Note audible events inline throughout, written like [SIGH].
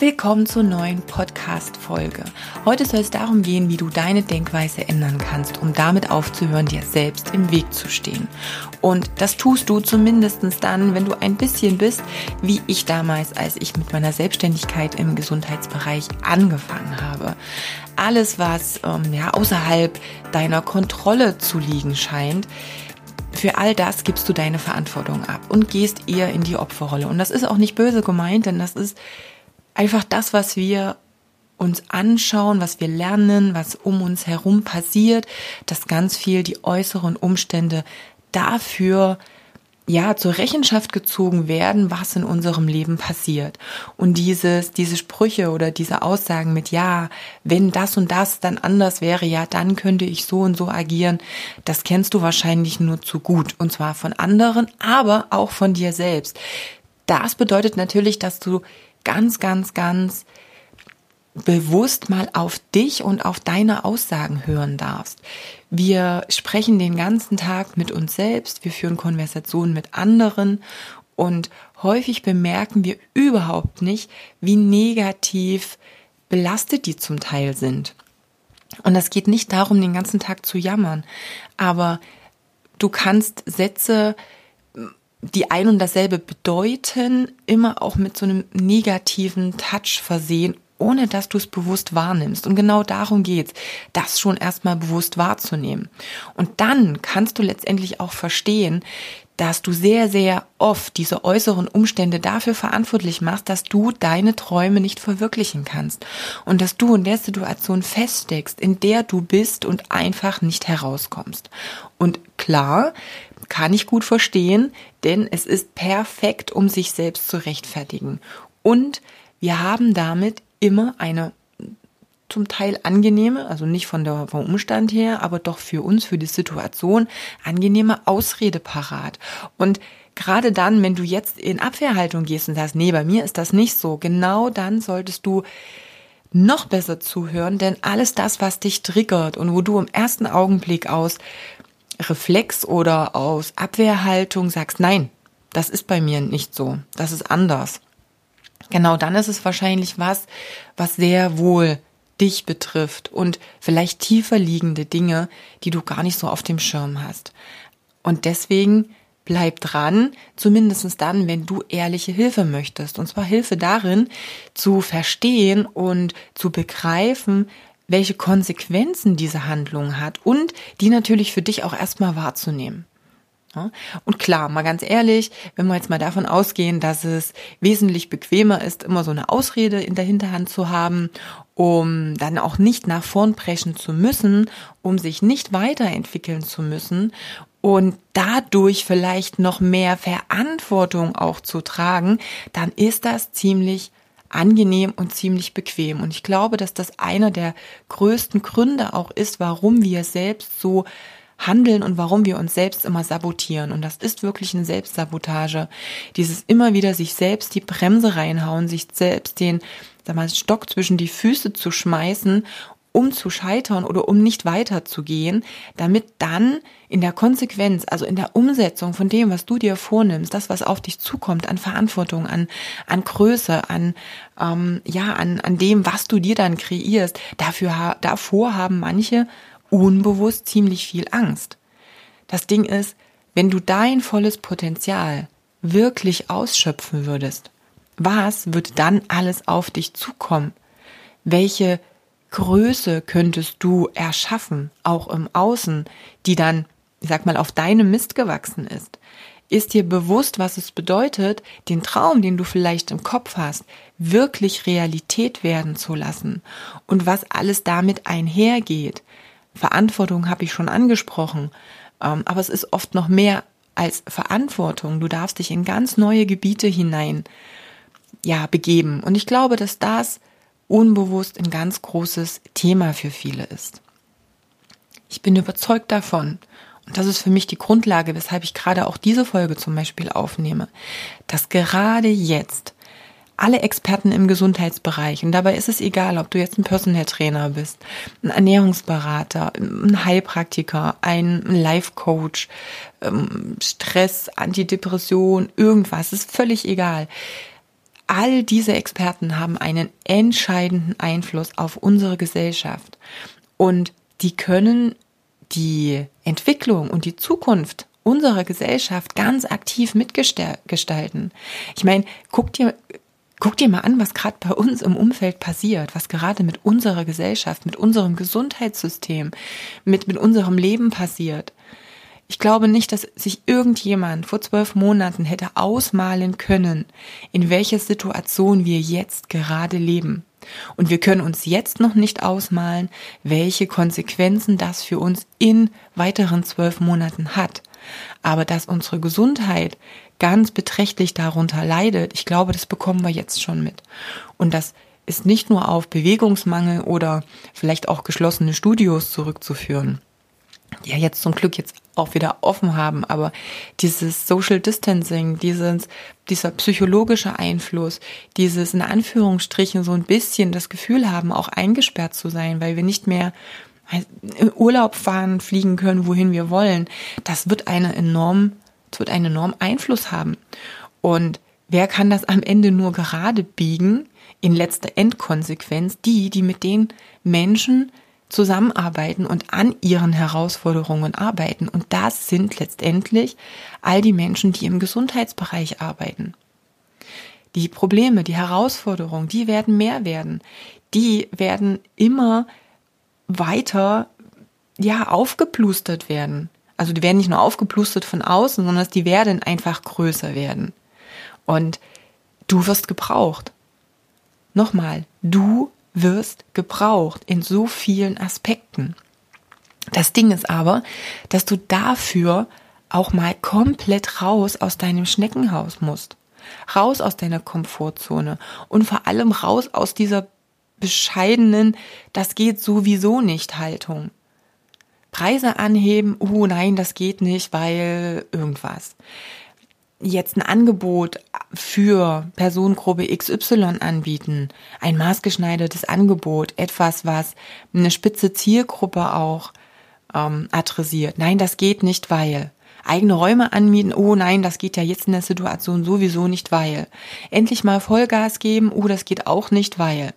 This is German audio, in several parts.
Willkommen zur neuen Podcast-Folge. Heute soll es darum gehen, wie du deine Denkweise ändern kannst, um damit aufzuhören, dir selbst im Weg zu stehen. Und das tust du zumindest dann, wenn du ein bisschen bist, wie ich damals, als ich mit meiner Selbstständigkeit im Gesundheitsbereich angefangen habe. Alles, was ähm, ja, außerhalb deiner Kontrolle zu liegen scheint, für all das gibst du deine Verantwortung ab und gehst eher in die Opferrolle. Und das ist auch nicht böse gemeint, denn das ist einfach das, was wir uns anschauen, was wir lernen, was um uns herum passiert, dass ganz viel die äußeren Umstände dafür ja zur Rechenschaft gezogen werden, was in unserem Leben passiert. Und dieses, diese Sprüche oder diese Aussagen mit ja, wenn das und das dann anders wäre, ja, dann könnte ich so und so agieren, das kennst du wahrscheinlich nur zu gut. Und zwar von anderen, aber auch von dir selbst. Das bedeutet natürlich, dass du ganz, ganz, ganz bewusst mal auf dich und auf deine Aussagen hören darfst. Wir sprechen den ganzen Tag mit uns selbst, wir führen Konversationen mit anderen und häufig bemerken wir überhaupt nicht, wie negativ belastet die zum Teil sind. Und es geht nicht darum, den ganzen Tag zu jammern, aber du kannst Sätze die ein und dasselbe bedeuten, immer auch mit so einem negativen Touch versehen, ohne dass du es bewusst wahrnimmst. Und genau darum geht's, das schon erstmal bewusst wahrzunehmen. Und dann kannst du letztendlich auch verstehen, dass du sehr, sehr oft diese äußeren Umstände dafür verantwortlich machst, dass du deine Träume nicht verwirklichen kannst und dass du in der Situation feststeckst, in der du bist und einfach nicht herauskommst. Und klar, kann ich gut verstehen, denn es ist perfekt, um sich selbst zu rechtfertigen. Und wir haben damit immer eine zum Teil angenehme, also nicht von der, vom Umstand her, aber doch für uns, für die Situation, angenehme Ausrede parat. Und gerade dann, wenn du jetzt in Abwehrhaltung gehst und sagst, nee, bei mir ist das nicht so, genau dann solltest du noch besser zuhören, denn alles das, was dich triggert und wo du im ersten Augenblick aus Reflex oder aus Abwehrhaltung sagst, nein, das ist bei mir nicht so, das ist anders. Genau dann ist es wahrscheinlich was, was sehr wohl dich betrifft und vielleicht tiefer liegende Dinge, die du gar nicht so auf dem Schirm hast. Und deswegen bleib dran, zumindestens dann, wenn du ehrliche Hilfe möchtest. Und zwar Hilfe darin, zu verstehen und zu begreifen, welche Konsequenzen diese Handlung hat und die natürlich für dich auch erstmal wahrzunehmen. Und klar, mal ganz ehrlich, wenn wir jetzt mal davon ausgehen, dass es wesentlich bequemer ist, immer so eine Ausrede in der Hinterhand zu haben, um dann auch nicht nach vorn preschen zu müssen, um sich nicht weiterentwickeln zu müssen und dadurch vielleicht noch mehr Verantwortung auch zu tragen, dann ist das ziemlich angenehm und ziemlich bequem. Und ich glaube, dass das einer der größten Gründe auch ist, warum wir selbst so handeln und warum wir uns selbst immer sabotieren. Und das ist wirklich eine Selbstsabotage. Dieses immer wieder sich selbst die Bremse reinhauen, sich selbst den sag mal, Stock zwischen die Füße zu schmeißen um zu scheitern oder um nicht weiterzugehen, damit dann in der Konsequenz, also in der Umsetzung von dem, was du dir vornimmst, das, was auf dich zukommt, an Verantwortung, an, an Größe, an, ähm, ja, an, an dem, was du dir dann kreierst, dafür, davor haben manche unbewusst ziemlich viel Angst. Das Ding ist, wenn du dein volles Potenzial wirklich ausschöpfen würdest, was würde dann alles auf dich zukommen? Welche Größe könntest du erschaffen, auch im Außen, die dann, ich sag mal, auf deinem Mist gewachsen ist? Ist dir bewusst, was es bedeutet, den Traum, den du vielleicht im Kopf hast, wirklich Realität werden zu lassen und was alles damit einhergeht? Verantwortung habe ich schon angesprochen, ähm, aber es ist oft noch mehr als Verantwortung. Du darfst dich in ganz neue Gebiete hinein ja begeben und ich glaube, dass das unbewusst ein ganz großes Thema für viele ist. Ich bin überzeugt davon das ist für mich die Grundlage, weshalb ich gerade auch diese Folge zum Beispiel aufnehme, dass gerade jetzt alle Experten im Gesundheitsbereich, und dabei ist es egal, ob du jetzt ein Personal Trainer bist, ein Ernährungsberater, ein Heilpraktiker, ein Life Coach, ähm, Stress, Antidepression, irgendwas, ist völlig egal. All diese Experten haben einen entscheidenden Einfluss auf unsere Gesellschaft und die können die Entwicklung und die Zukunft unserer Gesellschaft ganz aktiv mitgestalten. Ich meine, guck dir Guck dir mal an, was gerade bei uns im Umfeld passiert, was gerade mit unserer Gesellschaft, mit unserem Gesundheitssystem, mit, mit unserem Leben passiert. Ich glaube nicht, dass sich irgendjemand vor zwölf Monaten hätte ausmalen können, in welcher Situation wir jetzt gerade leben. Und wir können uns jetzt noch nicht ausmalen, welche Konsequenzen das für uns in weiteren zwölf Monaten hat. Aber dass unsere Gesundheit ganz beträchtlich darunter leidet, ich glaube, das bekommen wir jetzt schon mit. Und das ist nicht nur auf Bewegungsmangel oder vielleicht auch geschlossene Studios zurückzuführen, die ja jetzt zum Glück jetzt auch wieder offen haben, aber dieses Social Distancing, dieses, dieser psychologische Einfluss, dieses in Anführungsstrichen so ein bisschen das Gefühl haben, auch eingesperrt zu sein, weil wir nicht mehr Urlaub fahren, fliegen können, wohin wir wollen, das wird eine enorm es wird einen enormen Einfluss haben. Und wer kann das am Ende nur gerade biegen? In letzter Endkonsequenz die, die mit den Menschen zusammenarbeiten und an ihren Herausforderungen arbeiten. Und das sind letztendlich all die Menschen, die im Gesundheitsbereich arbeiten. Die Probleme, die Herausforderungen, die werden mehr werden. Die werden immer weiter, ja, aufgeplustert werden. Also die werden nicht nur aufgeplustert von außen, sondern die werden einfach größer werden. Und du wirst gebraucht. Nochmal, du wirst gebraucht in so vielen Aspekten. Das Ding ist aber, dass du dafür auch mal komplett raus aus deinem Schneckenhaus musst. Raus aus deiner Komfortzone und vor allem raus aus dieser bescheidenen, das geht sowieso nicht Haltung. Preise anheben, oh nein, das geht nicht, weil irgendwas. Jetzt ein Angebot für Personengruppe XY anbieten, ein maßgeschneidertes Angebot, etwas, was eine spitze Zielgruppe auch ähm, adressiert. Nein, das geht nicht, weil eigene Räume anmieten, oh nein, das geht ja jetzt in der Situation sowieso nicht, weil. Endlich mal Vollgas geben, oh, das geht auch nicht, weil.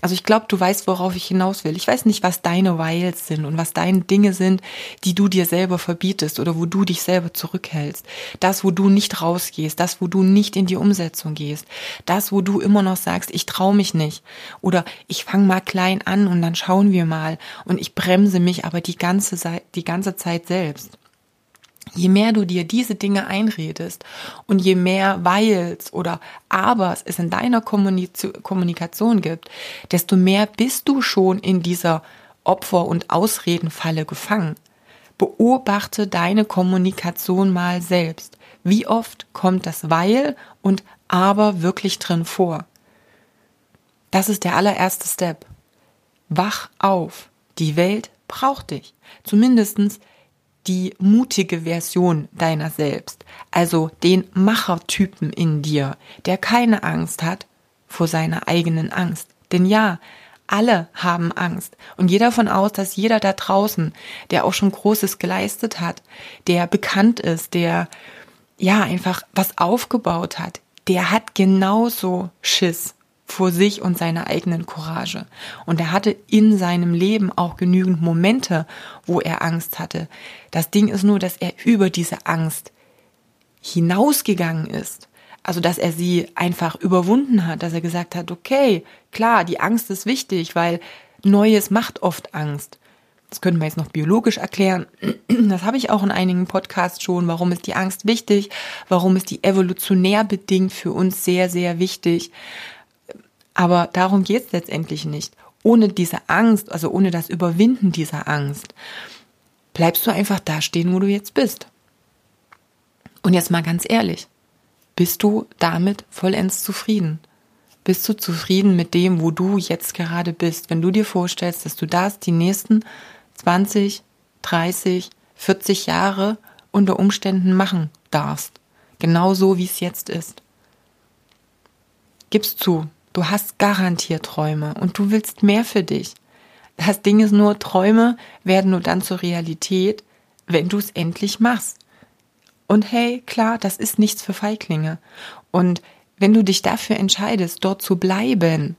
Also ich glaube, du weißt, worauf ich hinaus will. Ich weiß nicht, was deine Wiles sind und was deine Dinge sind, die du dir selber verbietest oder wo du dich selber zurückhältst. Das, wo du nicht rausgehst, das, wo du nicht in die Umsetzung gehst, das, wo du immer noch sagst, ich traue mich nicht oder ich fange mal klein an und dann schauen wir mal und ich bremse mich aber die ganze, die ganze Zeit selbst. Je mehr du dir diese Dinge einredest und je mehr Weils oder Abers es in deiner Kommunikation gibt, desto mehr bist du schon in dieser Opfer- und Ausredenfalle gefangen. Beobachte deine Kommunikation mal selbst. Wie oft kommt das Weil und Aber wirklich drin vor? Das ist der allererste Step. Wach auf. Die Welt braucht dich. Zumindestens die mutige Version deiner selbst, also den Machertypen in dir, der keine Angst hat vor seiner eigenen Angst. Denn ja, alle haben Angst. Und gehe davon aus, dass jeder da draußen, der auch schon Großes geleistet hat, der bekannt ist, der ja einfach was aufgebaut hat, der hat genauso Schiss vor sich und seiner eigenen Courage. Und er hatte in seinem Leben auch genügend Momente, wo er Angst hatte. Das Ding ist nur, dass er über diese Angst hinausgegangen ist. Also, dass er sie einfach überwunden hat, dass er gesagt hat, okay, klar, die Angst ist wichtig, weil Neues macht oft Angst. Das können wir jetzt noch biologisch erklären. [CLEARS THROAT] Das habe ich auch in einigen Podcasts schon. Warum ist die Angst wichtig? Warum ist die evolutionär bedingt für uns sehr, sehr wichtig? Aber darum geht es letztendlich nicht. Ohne diese Angst, also ohne das Überwinden dieser Angst, bleibst du einfach da stehen, wo du jetzt bist. Und jetzt mal ganz ehrlich, bist du damit vollends zufrieden? Bist du zufrieden mit dem, wo du jetzt gerade bist? Wenn du dir vorstellst, dass du das die nächsten 20, 30, 40 Jahre unter Umständen machen darfst. Genau so, wie es jetzt ist. Gib's zu, du hast garantiert Träume und du willst mehr für dich. Das Ding ist nur, Träume werden nur dann zur Realität, wenn du es endlich machst. Und hey, klar, das ist nichts für Feiglinge. Und wenn du dich dafür entscheidest, dort zu bleiben,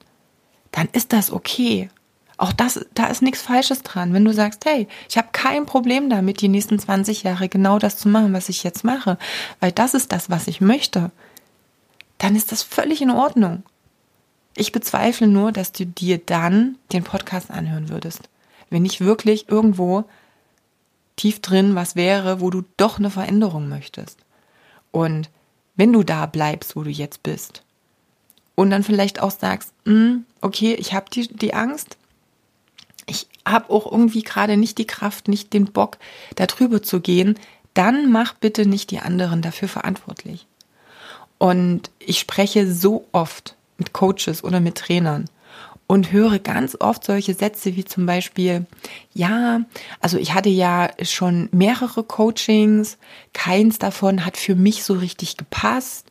dann ist das okay. Auch das, da ist nichts Falsches dran. Wenn du sagst, hey, ich habe kein Problem damit, die nächsten 20 Jahre genau das zu machen, was ich jetzt mache, weil das ist das, was ich möchte, dann ist das völlig in Ordnung. Ich bezweifle nur, dass du dir dann den Podcast anhören würdest. Wenn nicht wirklich irgendwo tief drin was wäre, wo du doch eine Veränderung möchtest. Und wenn du da bleibst, wo du jetzt bist, und dann vielleicht auch sagst, hm, okay, ich habe die, die Angst, ich habe auch irgendwie gerade nicht die Kraft, nicht den Bock, da drüber zu gehen, dann mach bitte nicht die anderen dafür verantwortlich. Und ich spreche so oft mit Coaches oder mit Trainern und höre ganz oft solche Sätze wie zum Beispiel, ja, also ich hatte ja schon mehrere Coachings, keins davon hat für mich so richtig gepasst,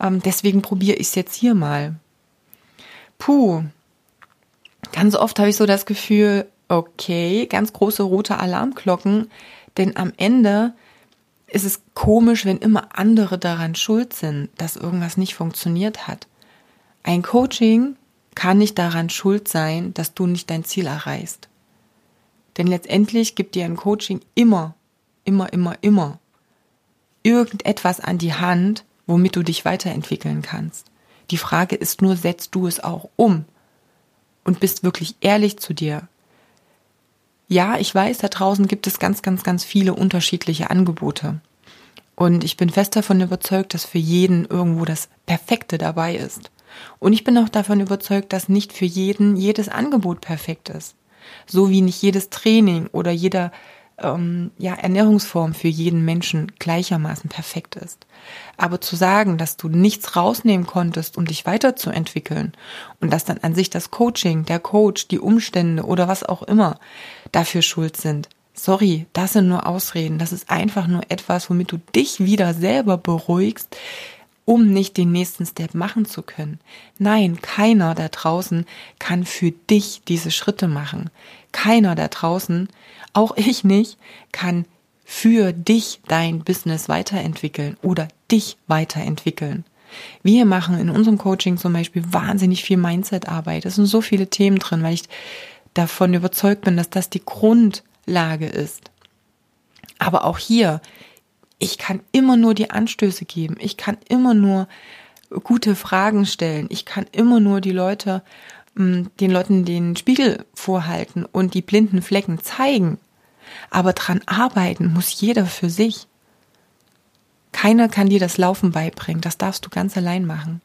ähm, deswegen probiere ich es jetzt hier mal. Puh, ganz oft habe ich so das Gefühl, okay, ganz große rote Alarmglocken, denn am Ende ist es komisch, wenn immer andere daran schuld sind, dass irgendwas nicht funktioniert hat. Ein Coaching kann nicht daran schuld sein, dass du nicht dein Ziel erreichst. Denn letztendlich gibt dir ein Coaching immer, immer, immer, immer irgendetwas an die Hand, womit du dich weiterentwickeln kannst. Die Frage ist nur, setzt du es auch um? und bist wirklich ehrlich zu dir. Ja, ich weiß, da draußen gibt es ganz, ganz, ganz viele unterschiedliche Angebote. Und ich bin fest davon überzeugt, dass für jeden irgendwo das Perfekte dabei ist. Und ich bin auch davon überzeugt, dass nicht für jeden jedes Angebot perfekt ist. So wie nicht jedes Training oder jeder ähm, ja, Ernährungsform für jeden Menschen gleichermaßen perfekt ist. Aber zu sagen, dass du nichts rausnehmen konntest, um dich weiterzuentwickeln und dass dann an sich das Coaching, der Coach, die Umstände oder was auch immer dafür schuld sind, sorry, das sind nur Ausreden. Das ist einfach nur etwas, womit du dich wieder selber beruhigst, um nicht den nächsten Step machen zu können. Nein, keiner da draußen kann für dich diese Schritte machen. Keiner da draußen auch ich nicht, kann für dich dein Business weiterentwickeln oder dich weiterentwickeln. Wir machen in unserem Coaching zum Beispiel wahnsinnig viel Mindset-Arbeit. Es sind so viele Themen drin, weil ich davon überzeugt bin, dass das die Grundlage ist. Aber auch hier, ich kann immer nur die Anstöße geben. Ich kann immer nur gute Fragen stellen. Ich kann immer nur die Leute den Leuten den Spiegel vorhalten und die blinden Flecken zeigen. Aber dran arbeiten muss jeder für sich. Keiner kann dir das Laufen beibringen, das darfst du ganz allein machen.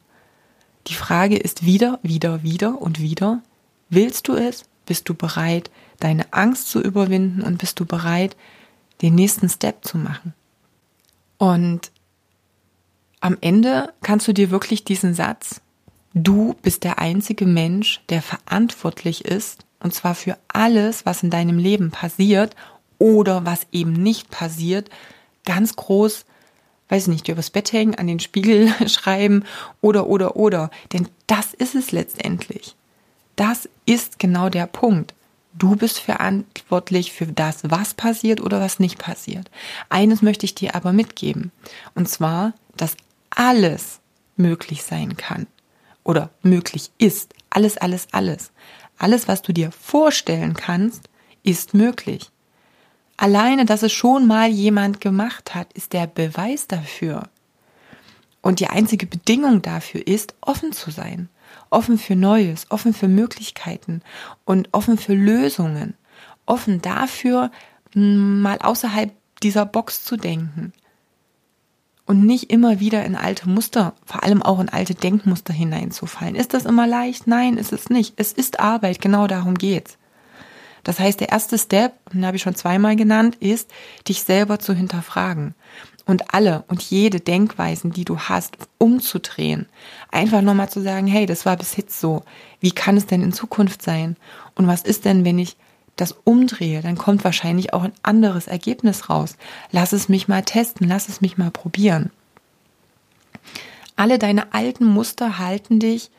Die Frage ist wieder, wieder, wieder und wieder, willst du es? Bist du bereit, deine Angst zu überwinden und bist du bereit, den nächsten Step zu machen? Und am Ende kannst du dir wirklich diesen Satz Du bist der einzige Mensch, der verantwortlich ist, und zwar für alles, was in deinem Leben passiert oder was eben nicht passiert, ganz groß, weiß nicht, übers Bett hängen, an den Spiegel [LAUGHS] schreiben oder, oder, oder. Denn das ist es letztendlich. Das ist genau der Punkt. Du bist verantwortlich für das, was passiert oder was nicht passiert. Eines möchte ich dir aber mitgeben. Und zwar, dass alles möglich sein kann oder möglich ist. Alles, alles, alles. Alles, was du dir vorstellen kannst, ist möglich. Alleine, dass es schon mal jemand gemacht hat, ist der Beweis dafür. Und die einzige Bedingung dafür ist, offen zu sein. Offen für Neues, offen für Möglichkeiten und offen für Lösungen. Offen dafür, mal außerhalb dieser Box zu denken und nicht immer wieder in alte Muster, vor allem auch in alte Denkmuster hineinzufallen. Ist das immer leicht? Nein, ist es nicht. Es ist Arbeit, genau darum geht's. Das heißt, der erste Step, den habe ich schon zweimal genannt, ist, dich selber zu hinterfragen und alle und jede Denkweisen, die du hast, umzudrehen. Einfach nochmal zu sagen, hey, das war bis jetzt so. Wie kann es denn in Zukunft sein? Und was ist denn, wenn ich das umdrehe, dann kommt wahrscheinlich auch ein anderes Ergebnis raus. Lass es mich mal testen, lass es mich mal probieren. Alle deine alten Muster halten dich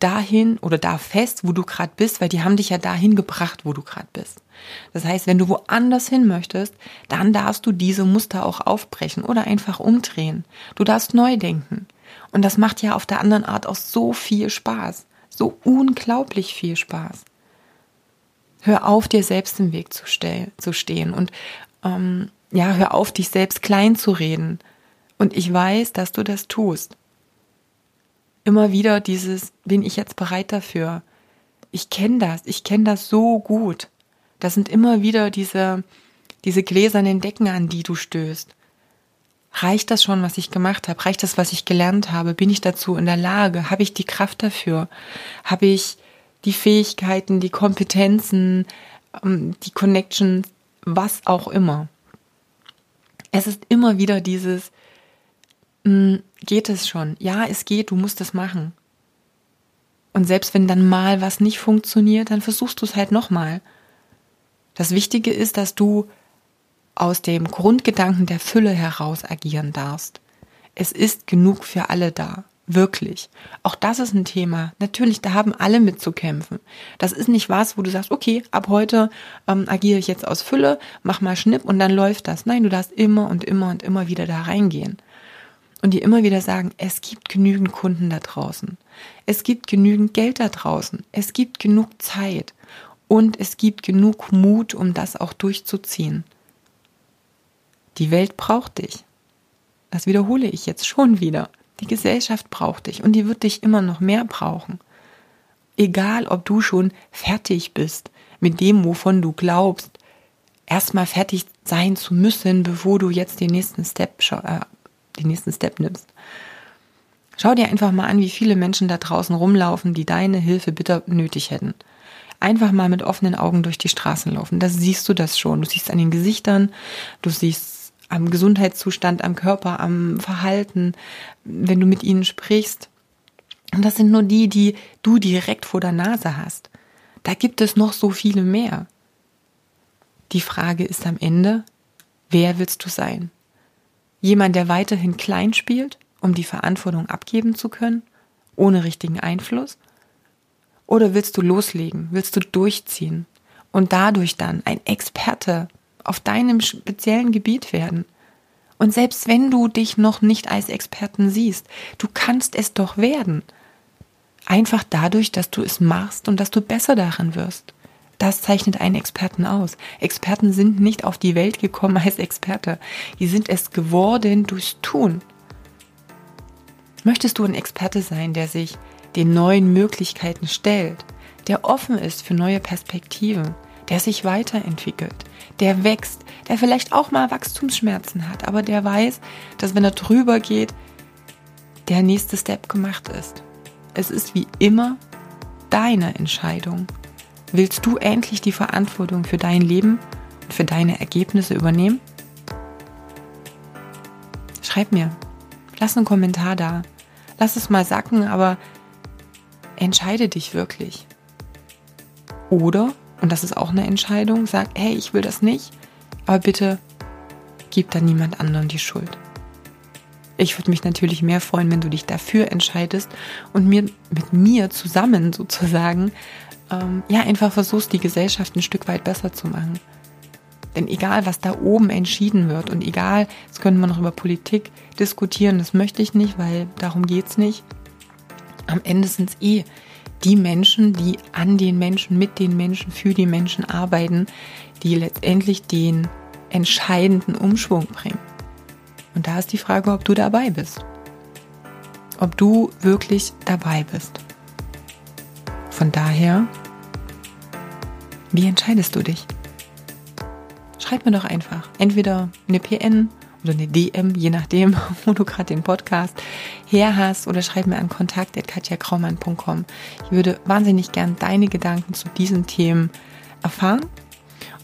dahin oder da fest, wo du gerade bist, weil die haben dich ja dahin gebracht, wo du gerade bist. Das heißt, wenn du woanders hin möchtest, dann darfst du diese Muster auch aufbrechen oder einfach umdrehen. Du darfst neu denken. Und das macht ja auf der anderen Art auch so viel Spaß. So unglaublich viel Spaß. Hör auf, dir selbst im Weg zu, zu stehen und ähm, ja, hör auf, dich selbst klein zu reden. Und ich weiß, dass du das tust. Immer wieder dieses, bin ich jetzt bereit dafür? Ich kenne das, ich kenne das so gut. Das sind immer wieder diese, diese gläsernen Decken, an die du stößt. Reicht das schon, was ich gemacht habe? Reicht das, was ich gelernt habe? Bin ich dazu in der Lage? Habe ich die Kraft dafür? Habe ich die Fähigkeiten, die Kompetenzen, ähm, die Connections, was auch immer. Es ist immer wieder dieses, geht es schon? Ja, es geht, du musst es machen. Und selbst wenn dann mal was nicht funktioniert, dann versuchst du es halt nochmal. Das Wichtige ist, dass du aus dem Grundgedanken der Fülle heraus agieren darfst. Es ist genug für alle da. Wirklich. Auch das ist ein Thema. Natürlich, da haben alle mitzukämpfen. Das ist nicht was, wo du sagst, okay, ab heute ähm, agiere ich jetzt aus Fülle, mach mal Schnipp und dann läuft das. Nein, du darfst immer und immer und immer wieder da reingehen. Und dir immer wieder sagen, es gibt genügend Kunden da draußen. Es gibt genügend Geld da draußen. Es gibt genug Zeit. Und es gibt genug Mut, um das auch durchzuziehen. Die Welt braucht dich. Das wiederhole ich jetzt schon wieder. Die Gesellschaft braucht dich und die wird dich immer noch mehr brauchen. Egal, ob du schon fertig bist mit dem, wovon du glaubst, erstmal fertig sein zu müssen, bevor du jetzt den nächsten Step, äh, den nächsten Step nimmst. Schau dir einfach mal an, wie viele Menschen da draußen rumlaufen, die deine Hilfe bitter nötig hätten. Einfach mal mit offenen Augen durch die Straßen laufen. Da siehst du das schon. Du siehst an den Gesichtern, du siehst am Gesundheitszustand, am Körper, am Verhalten, wenn du mit ihnen sprichst. Und das sind nur die, die du direkt vor der Nase hast. Da gibt es noch so viele mehr. Die Frage ist am Ende, wer willst du sein? Jemand, der weiterhin klein spielt, um die Verantwortung abgeben zu können, ohne richtigen Einfluss? Oder willst du loslegen, willst du durchziehen und dadurch dann ein Experte auf deinem speziellen Gebiet werden. Und selbst wenn du dich noch nicht als Experten siehst, du kannst es doch werden. Einfach dadurch, dass du es machst und dass du besser darin wirst. Das zeichnet einen Experten aus. Experten sind nicht auf die Welt gekommen als Experte. Die sind es geworden durchs Tun. Möchtest du ein Experte sein, der sich den neuen Möglichkeiten stellt, der offen ist für neue Perspektiven, der sich weiterentwickelt, der wächst, der vielleicht auch mal Wachstumsschmerzen hat, aber der weiß, dass wenn er drüber geht, der nächste Step gemacht ist. Es ist wie immer deine Entscheidung. Willst du endlich die Verantwortung für dein Leben und für deine Ergebnisse übernehmen? Schreib mir. Lass einen Kommentar da. Lass es mal sacken, aber entscheide dich wirklich. Oder und das ist auch eine Entscheidung, sag, hey, ich will das nicht, aber bitte gib da niemand anderen die Schuld. Ich würde mich natürlich mehr freuen, wenn du dich dafür entscheidest und mir mit mir zusammen sozusagen ähm, ja einfach versuchst, die Gesellschaft ein Stück weit besser zu machen. Denn egal, was da oben entschieden wird und egal, jetzt können wir noch über Politik diskutieren, das möchte ich nicht, weil darum geht es nicht. Am Ende sind es eh die Menschen, die an den Menschen, mit den Menschen, für die Menschen arbeiten, die letztendlich den entscheidenden Umschwung bringen. Und da ist die Frage, ob du dabei bist. Ob du wirklich dabei bist. Von daher, wie entscheidest du dich? Schreib mir doch einfach entweder eine PN oder eine DM, je nachdem, [LAUGHS] wo du gerade den Podcast her hast oder schreib mir an kontakt.katjakraumann.com. Ich würde wahnsinnig gern deine Gedanken zu diesen Themen erfahren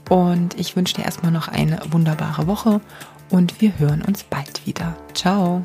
und ich wünsche dir erstmal noch eine wunderbare Woche und wir hören uns bald wieder. Ciao!